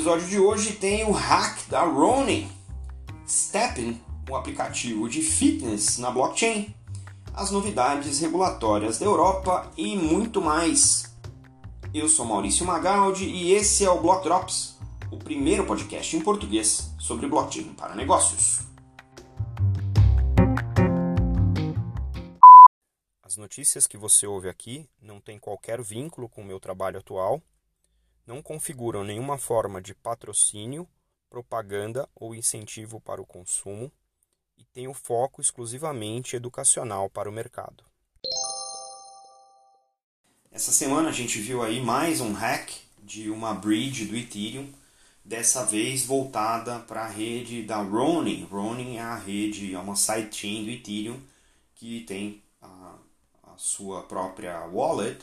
episódio de hoje tem o hack da Ronin, Stepping, o aplicativo de fitness na blockchain, as novidades regulatórias da Europa e muito mais. Eu sou Maurício Magaldi e esse é o Block Drops, o primeiro podcast em português sobre blockchain para negócios. As notícias que você ouve aqui não têm qualquer vínculo com o meu trabalho atual, não configuram nenhuma forma de patrocínio, propaganda ou incentivo para o consumo e têm o foco exclusivamente educacional para o mercado. Essa semana a gente viu aí mais um hack de uma bridge do Ethereum, dessa vez voltada para a rede da Ronin. Ronin é a rede, é uma sidechain do Ethereum que tem sua própria wallet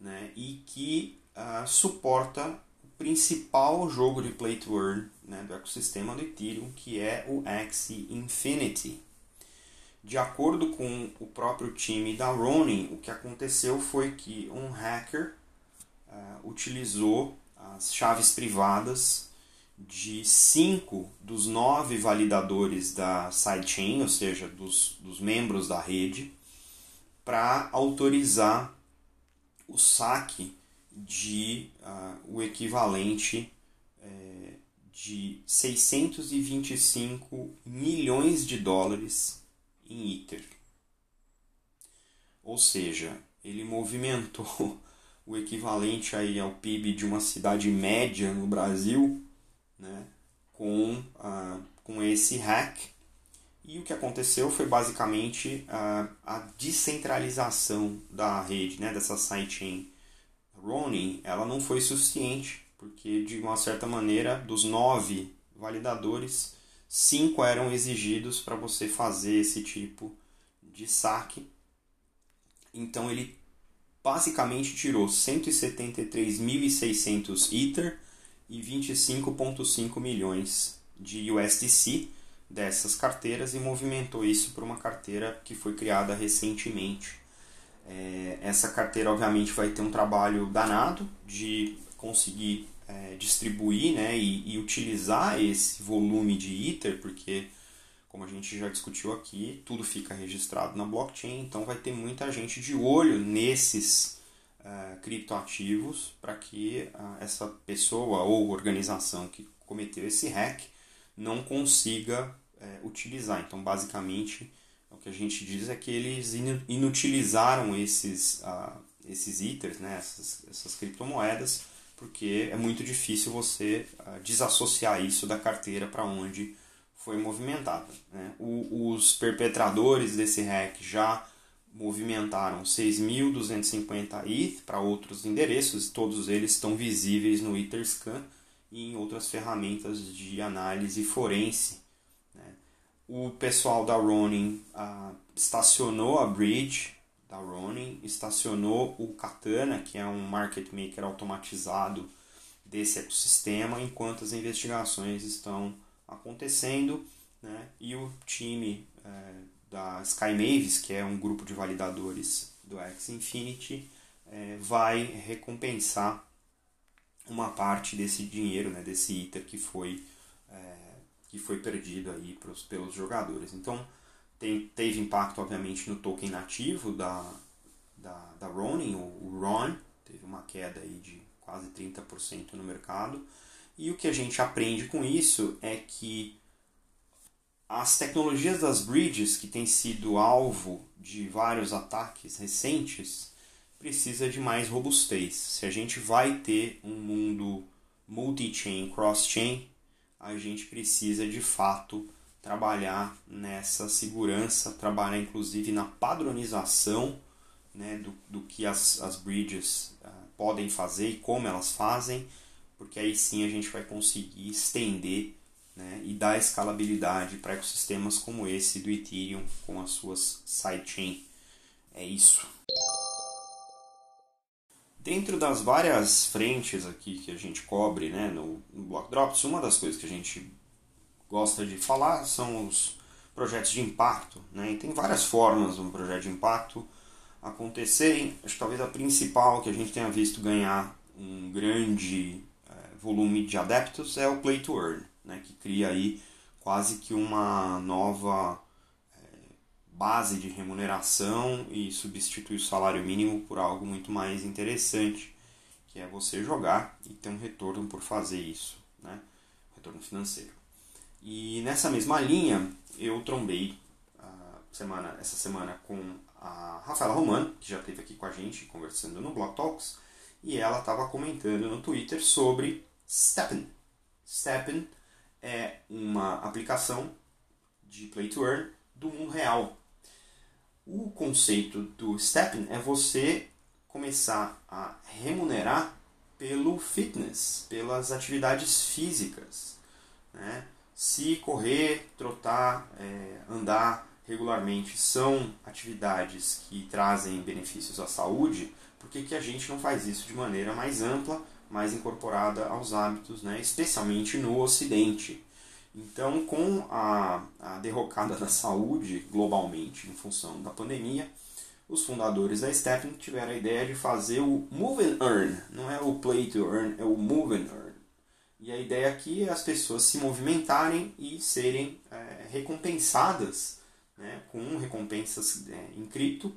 né, e que uh, suporta o principal jogo de play to earn né, do ecossistema do Ethereum, que é o Axie Infinity. De acordo com o próprio time da Ronin, o que aconteceu foi que um hacker uh, utilizou as chaves privadas de cinco dos nove validadores da sidechain, ou seja, dos, dos membros da rede, para autorizar o saque de uh, o equivalente é, de 625 milhões de dólares em Ether. Ou seja, ele movimentou o equivalente aí ao PIB de uma cidade média no Brasil né, com, uh, com esse hack e o que aconteceu foi basicamente a, a descentralização da rede, né, dessa sidechain. Ronin, ela não foi suficiente, porque de uma certa maneira, dos nove validadores, cinco eram exigidos para você fazer esse tipo de saque. Então ele basicamente tirou 173.600 Ether e 25,5 milhões de USDC dessas carteiras e movimentou isso para uma carteira que foi criada recentemente. É, essa carteira, obviamente, vai ter um trabalho danado de conseguir é, distribuir né, e, e, utilizar esse volume de Ether, porque, como a gente já discutiu aqui, tudo fica registrado na blockchain, então vai ter muita gente de olho nesses uh, criptoativos para que essa pessoa ou organização que cometeu esse hack não consiga é, utilizar. Então, basicamente, o que a gente diz é que eles inutilizaram esses, uh, esses ethers, né, essas, essas criptomoedas, porque é muito difícil você uh, desassociar isso da carteira para onde foi movimentada. Né? Os perpetradores desse hack já movimentaram 6.250 ETH para outros endereços, todos eles estão visíveis no Etherscan e em outras ferramentas de análise forense. O pessoal da Ronin ah, estacionou a Bridge da Ronin, estacionou o Katana, que é um market maker automatizado desse ecossistema, enquanto as investigações estão acontecendo. Né? E o time é, da Sky Mavis, que é um grupo de validadores do X Infinity, é, vai recompensar uma parte desse dinheiro, né, desse ITER que foi, é, que foi perdido aí pros, pelos jogadores. Então, tem, teve impacto, obviamente, no token nativo da, da, da Ronin, o, RON, teve uma queda aí de quase 30% no mercado. E o que a gente aprende com isso é que as tecnologias das bridges, que têm sido alvo de vários ataques recentes, precisa de mais robustez. Se a gente vai ter um mundo multi-chain, cross-chain, a gente precisa de fato trabalhar nessa segurança, trabalhar inclusive na padronização né, do, do que as, as bridges uh, podem fazer e como elas fazem, porque aí sim a gente vai conseguir estender né, e dar escalabilidade para ecossistemas como esse do Ethereum com as suas sidechain. É isso. Dentro das várias frentes aqui que a gente cobre né, no, no Block Drops, uma das coisas que a gente gosta de falar são os projetos de impacto. Né? E tem várias formas de um projeto de impacto acontecerem. Acho que talvez a principal que a gente tenha visto ganhar um grande é, volume de adeptos é o Play to Earn, né, que cria aí quase que uma nova base de remuneração e substitui o salário mínimo por algo muito mais interessante, que é você jogar e ter um retorno por fazer isso, né, retorno financeiro. E nessa mesma linha, eu trombei uh, semana, essa semana com a Rafaela Romano, que já esteve aqui com a gente conversando no Blog Talks, e ela estava comentando no Twitter sobre Steppen. Steppen é uma aplicação de Play to Earn do mundo real. O conceito do Steppen é você começar a remunerar pelo fitness, pelas atividades físicas. Né? Se correr, trotar, é, andar regularmente são atividades que trazem benefícios à saúde, por que, que a gente não faz isso de maneira mais ampla, mais incorporada aos hábitos, né? especialmente no Ocidente? Então, com a, a derrocada da saúde globalmente em função da pandemia, os fundadores da Stephen tiveram a ideia de fazer o Move and Earn. Não é o Play to Earn, é o Move and Earn. E a ideia aqui é as pessoas se movimentarem e serem é, recompensadas né, com recompensas é, em cripto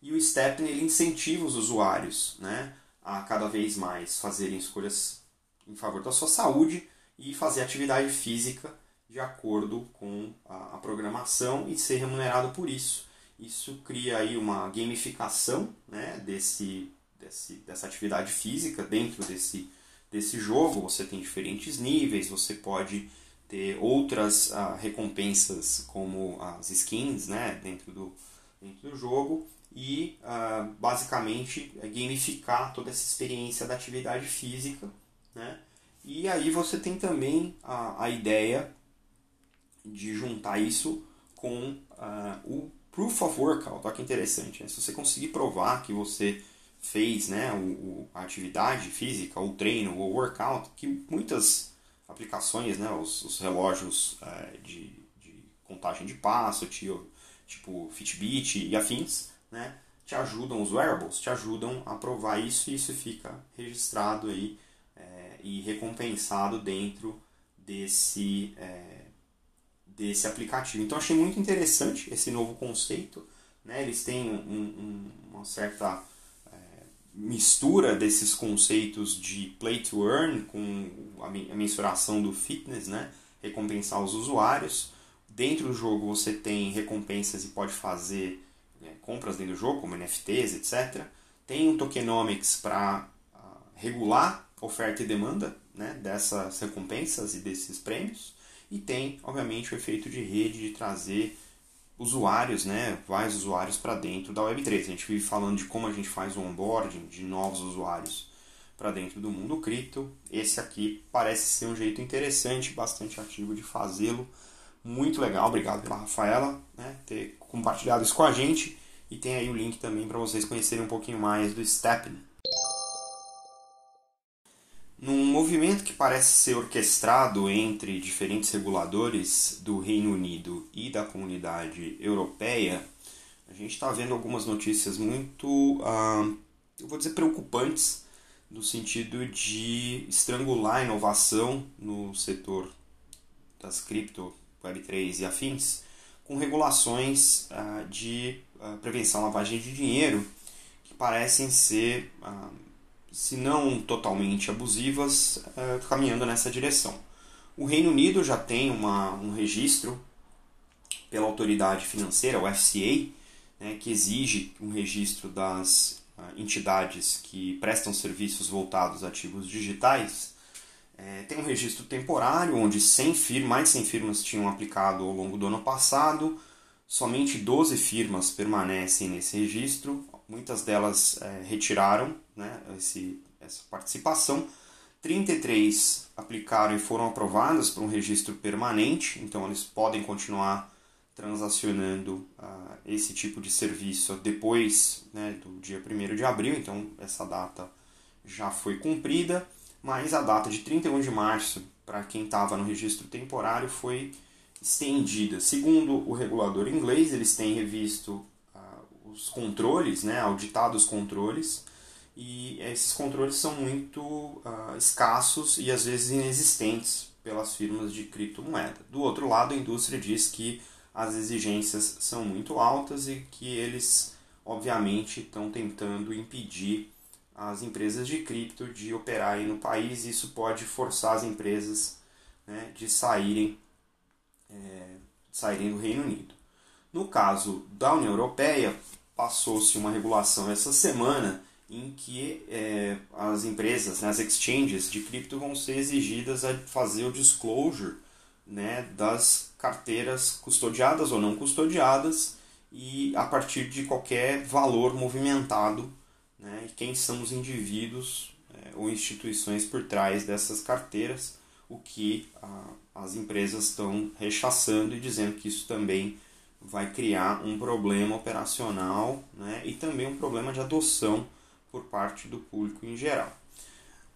e o Stepn ele incentiva os usuários né, a cada vez mais fazerem escolhas em favor da sua saúde e fazer atividade física de acordo com a, a programação e ser remunerado por isso. Isso cria aí uma gamificação né, desse, desse, dessa atividade física dentro desse, desse jogo. Você tem diferentes níveis, você pode ter outras uh, recompensas como as skins né, dentro, do, dentro do jogo e uh, basicamente é gamificar toda essa experiência da atividade física. Né? E aí você tem também a, a ideia de juntar isso com uh, o Proof of Workout. Olha que interessante. Né? Se você conseguir provar que você fez né, o, a atividade física, o treino, o workout, que muitas aplicações, né, os, os relógios é, de, de contagem de passo, tipo, tipo Fitbit e afins, né, te ajudam, os wearables te ajudam a provar isso e isso fica registrado aí e recompensado dentro desse, é, desse aplicativo. Então achei muito interessante esse novo conceito. Né? Eles têm um, um, uma certa é, mistura desses conceitos de play to earn com a mensuração do fitness, né? recompensar os usuários. Dentro do jogo você tem recompensas e pode fazer né, compras dentro do jogo, como NFTs, etc. Tem um tokenomics para uh, regular oferta e demanda né, dessas recompensas e desses prêmios. E tem, obviamente, o efeito de rede de trazer usuários, né, vários usuários para dentro da Web3. A gente vive falando de como a gente faz o onboarding de novos usuários para dentro do mundo cripto. Esse aqui parece ser um jeito interessante, bastante ativo de fazê-lo. Muito legal, obrigado pela Rafaela né, ter compartilhado isso com a gente. E tem aí o link também para vocês conhecerem um pouquinho mais do Steppen. Movimento que parece ser orquestrado entre diferentes reguladores do Reino Unido e da comunidade europeia, a gente está vendo algumas notícias muito, uh, eu vou dizer, preocupantes, no sentido de estrangular a inovação no setor das cripto, Web3 e afins, com regulações uh, de uh, prevenção à lavagem de dinheiro que parecem ser, uh, se não totalmente abusivas, caminhando nessa direção. O Reino Unido já tem uma, um registro pela autoridade financeira, o FCA, né, que exige um registro das entidades que prestam serviços voltados a ativos digitais é, tem um registro temporário, onde 100 firmas, mais de 100 firmas tinham aplicado ao longo do ano passado. Somente 12 firmas permanecem nesse registro. Muitas delas é, retiraram né, esse, essa participação. 33 aplicaram e foram aprovadas para um registro permanente, então eles podem continuar transacionando uh, esse tipo de serviço depois né, do dia 1 de abril, então essa data já foi cumprida mas a data de 31 de março, para quem estava no registro temporário, foi estendida. Segundo o regulador inglês, eles têm revisto uh, os controles, né, auditado os controles, e esses controles são muito uh, escassos e às vezes inexistentes pelas firmas de criptomoeda. Do outro lado, a indústria diz que as exigências são muito altas e que eles, obviamente, estão tentando impedir as empresas de cripto de operarem no país. Isso pode forçar as empresas né, de saírem, é, saírem do Reino Unido. No caso da União Europeia, passou-se uma regulação essa semana em que é, as empresas, né, as exchanges de cripto vão ser exigidas a fazer o disclosure né, das carteiras custodiadas ou não custodiadas e a partir de qualquer valor movimentado né, e quem são os indivíduos é, ou instituições por trás dessas carteiras, o que a, as empresas estão rechaçando e dizendo que isso também vai criar um problema operacional né, e também um problema de adoção por parte do público em geral.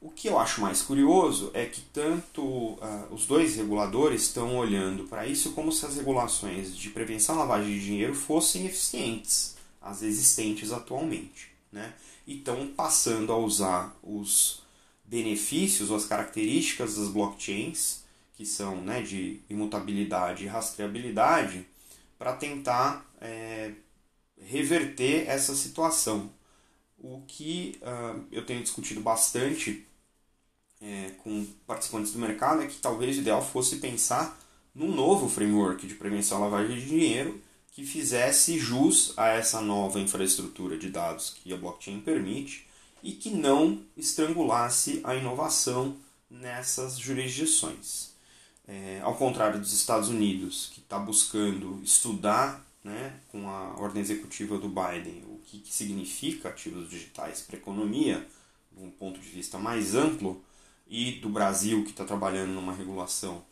O que eu acho mais curioso é que tanto uh, os dois reguladores estão olhando para isso como se as regulações de prevenção à lavagem de dinheiro fossem eficientes, as existentes atualmente. Né? E estão passando a usar os benefícios ou as características das blockchains, que são né, de imutabilidade e rastreabilidade, para tentar é, reverter essa situação. O que uh, eu tenho discutido bastante é, com participantes do mercado é que talvez o ideal fosse pensar num novo framework de prevenção à lavagem de dinheiro que fizesse jus a essa nova infraestrutura de dados que a blockchain permite e que não estrangulasse a inovação nessas jurisdições. É, ao contrário dos Estados Unidos, que está buscando estudar né, com a ordem executiva do Biden o que, que significa ativos digitais para a economia, de um ponto de vista mais amplo, e do Brasil, que está trabalhando numa regulação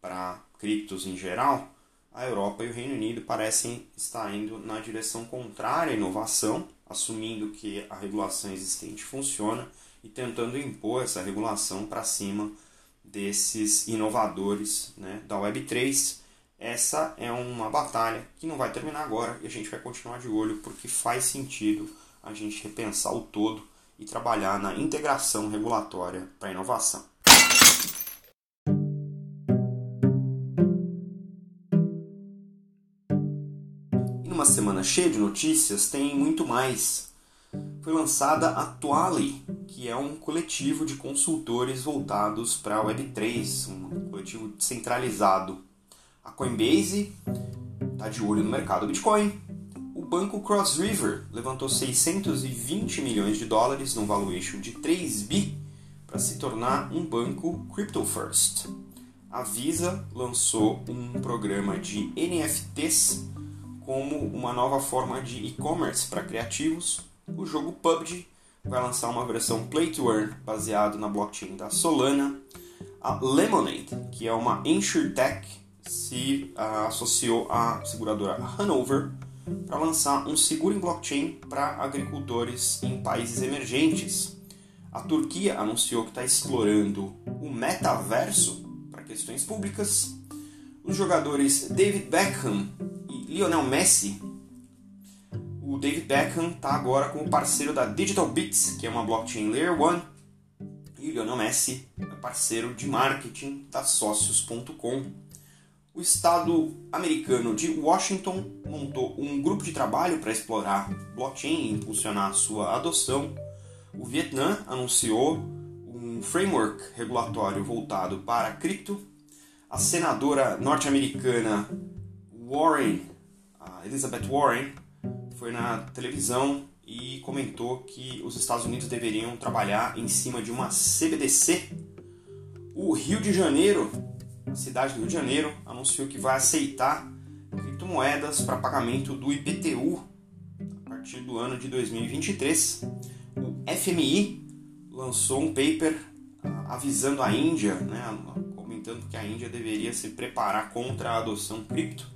para criptos em geral, a Europa e o Reino Unido parecem estar indo na direção contrária à inovação, assumindo que a regulação existente funciona e tentando impor essa regulação para cima desses inovadores né, da Web3. Essa é uma batalha que não vai terminar agora e a gente vai continuar de olho porque faz sentido a gente repensar o todo e trabalhar na integração regulatória para a inovação. E numa semana cheia de notícias, tem muito mais. Foi lançada a Tuali, que é um coletivo de consultores voltados para a Web3, um coletivo centralizado. A Coinbase está de olho no mercado Bitcoin, o banco Cross River levantou 620 milhões de dólares num valuation de 3 bi para se tornar um banco crypto first. A Visa lançou um programa de NFTs como uma nova forma de e-commerce para criativos. O jogo PUBG vai lançar uma versão Play to Earn baseado na blockchain da Solana. A Lemonade, que é uma insurtech, se uh, associou à seguradora Hanover para lançar um seguro em blockchain para agricultores em países emergentes. A Turquia anunciou que está explorando o metaverso para questões públicas. Os jogadores David Beckham e Lionel Messi. O David Beckham está agora como parceiro da Digital Bits, que é uma blockchain Layer 1. E o Lionel Messi é parceiro de marketing da Socios.com o estado americano de Washington montou um grupo de trabalho para explorar blockchain e impulsionar sua adoção. O Vietnã anunciou um framework regulatório voltado para cripto. A senadora norte-americana Warren, Elizabeth Warren, foi na televisão e comentou que os Estados Unidos deveriam trabalhar em cima de uma CBDC. O Rio de Janeiro cidade do Rio de Janeiro anunciou que vai aceitar criptomoedas para pagamento do IPTU a partir do ano de 2023. O FMI lançou um paper ah, avisando a Índia, né, comentando que a Índia deveria se preparar contra a adoção cripto.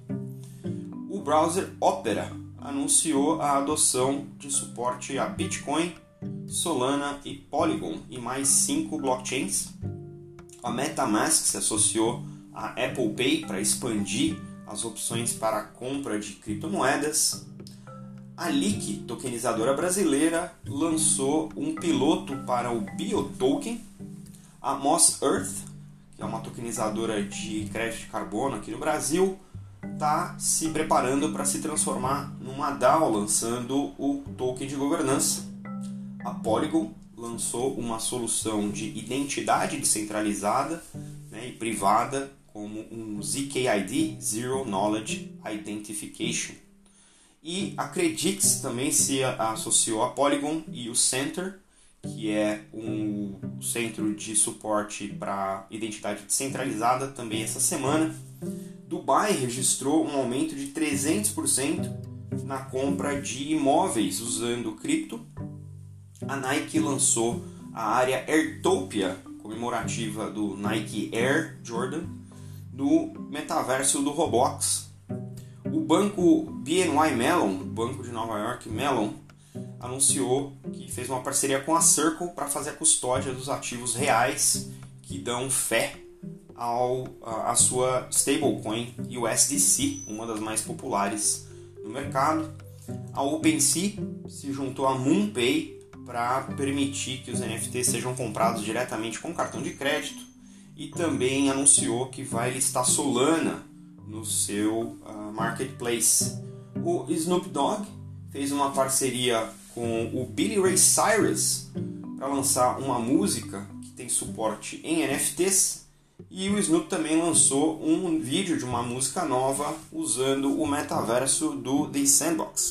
O browser Opera anunciou a adoção de suporte a Bitcoin, Solana e Polygon e mais cinco blockchains a MetaMask se associou à Apple Pay para expandir as opções para a compra de criptomoedas. A Leak, tokenizadora brasileira, lançou um piloto para o BioToken. A Moss Earth, que é uma tokenizadora de crédito de carbono aqui no Brasil, está se preparando para se transformar numa DAO, lançando o token de governança. A Polygon lançou uma solução de identidade descentralizada né, e privada como um ZKID, Zero Knowledge Identification. E a Credix também se associou a Polygon e o Center, que é um centro de suporte para identidade descentralizada, também essa semana. Dubai registrou um aumento de 300% na compra de imóveis usando cripto. A Nike lançou a área Airtopia, comemorativa do Nike Air Jordan, no metaverso do Roblox. O banco BNY Mellon, Banco de Nova York Mellon, anunciou que fez uma parceria com a Circle para fazer a custódia dos ativos reais que dão fé ao, a, a sua stablecoin USDC, uma das mais populares no mercado. A OpenSea se juntou a MoonPay para permitir que os NFTs sejam comprados diretamente com cartão de crédito e também anunciou que vai listar Solana no seu uh, marketplace. O Snoop Dogg fez uma parceria com o Billy Ray Cyrus para lançar uma música que tem suporte em NFTs. E o Snoop também lançou um vídeo de uma música nova usando o metaverso do The Sandbox.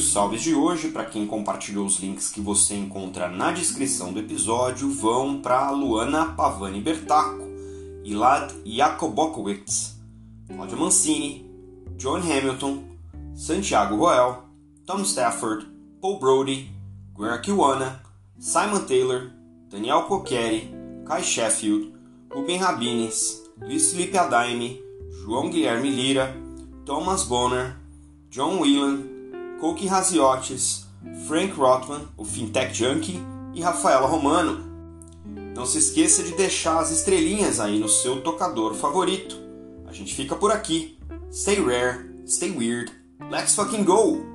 os salves de hoje, para quem compartilhou os links que você encontra na descrição do episódio, vão para Luana Pavani Bertaco, Ilad Jakobokowicz, Claudia Mancini, John Hamilton, Santiago Roel, Tom Stafford, Paul Brody, Gwen Kiwana, Simon Taylor, Daniel Coqueri, Kai Sheffield, Ruben Rabines, Luiz Felipe Adaime, João Guilherme Lira, Thomas Bonner, John Whelan, Koki Raziotes, Frank Rothman, o Fintech Junkie e Rafaela Romano. Não se esqueça de deixar as estrelinhas aí no seu tocador favorito. A gente fica por aqui. Stay rare, stay weird. Let's fucking go!